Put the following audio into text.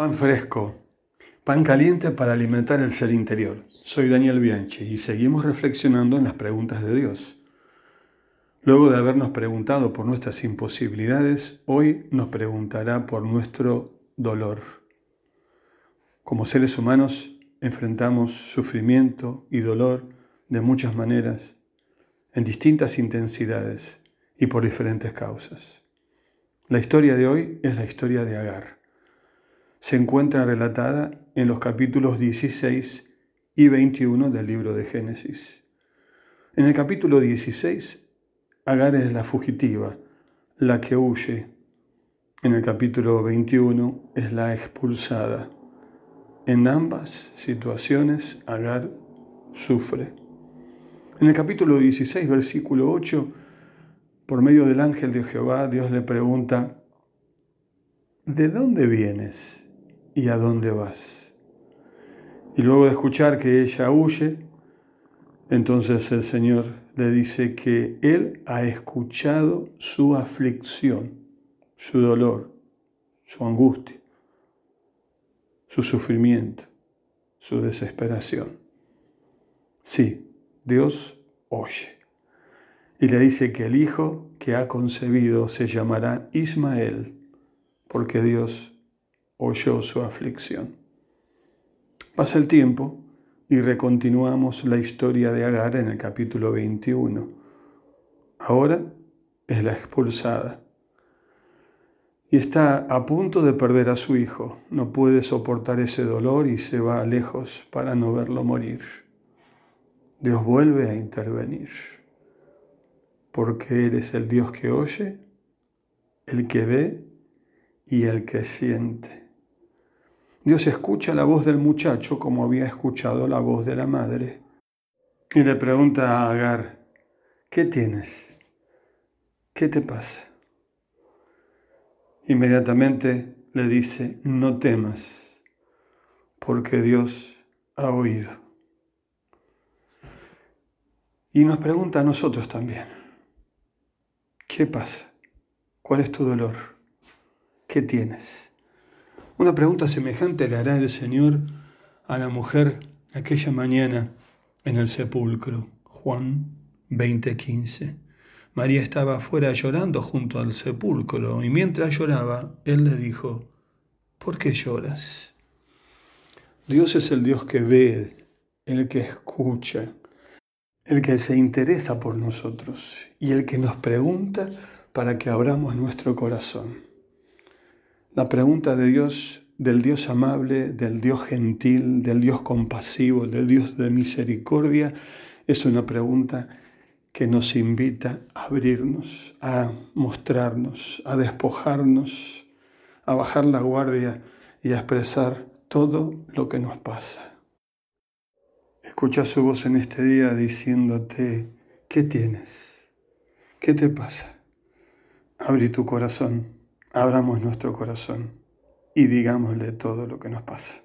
Pan fresco, pan caliente para alimentar el ser interior. Soy Daniel Bianchi y seguimos reflexionando en las preguntas de Dios. Luego de habernos preguntado por nuestras imposibilidades, hoy nos preguntará por nuestro dolor. Como seres humanos enfrentamos sufrimiento y dolor de muchas maneras, en distintas intensidades y por diferentes causas. La historia de hoy es la historia de Agar se encuentra relatada en los capítulos 16 y 21 del libro de Génesis. En el capítulo 16, Agar es la fugitiva, la que huye. En el capítulo 21 es la expulsada. En ambas situaciones, Agar sufre. En el capítulo 16, versículo 8, por medio del ángel de Jehová, Dios le pregunta, ¿de dónde vienes? ¿Y a dónde vas? Y luego de escuchar que ella huye, entonces el Señor le dice que Él ha escuchado su aflicción, su dolor, su angustia, su sufrimiento, su desesperación. Sí, Dios oye. Y le dice que el hijo que ha concebido se llamará Ismael, porque Dios oyó su aflicción. Pasa el tiempo y recontinuamos la historia de Agar en el capítulo 21. Ahora es la expulsada y está a punto de perder a su hijo. No puede soportar ese dolor y se va lejos para no verlo morir. Dios vuelve a intervenir, porque Él es el Dios que oye, el que ve y el que siente. Dios escucha la voz del muchacho como había escuchado la voz de la madre. Y le pregunta a Agar, ¿qué tienes? ¿Qué te pasa? Inmediatamente le dice, no temas, porque Dios ha oído. Y nos pregunta a nosotros también, ¿qué pasa? ¿Cuál es tu dolor? ¿Qué tienes? Una pregunta semejante le hará el Señor a la mujer aquella mañana en el sepulcro. Juan 20:15. María estaba afuera llorando junto al sepulcro y mientras lloraba, Él le dijo, ¿por qué lloras? Dios es el Dios que ve, el que escucha, el que se interesa por nosotros y el que nos pregunta para que abramos nuestro corazón. La pregunta de Dios, del Dios amable, del Dios gentil, del Dios compasivo, del Dios de misericordia, es una pregunta que nos invita a abrirnos, a mostrarnos, a despojarnos, a bajar la guardia y a expresar todo lo que nos pasa. Escucha su voz en este día diciéndote, ¿qué tienes? ¿Qué te pasa? Abrí tu corazón abramos nuestro corazón y digámosle todo lo que nos pasa.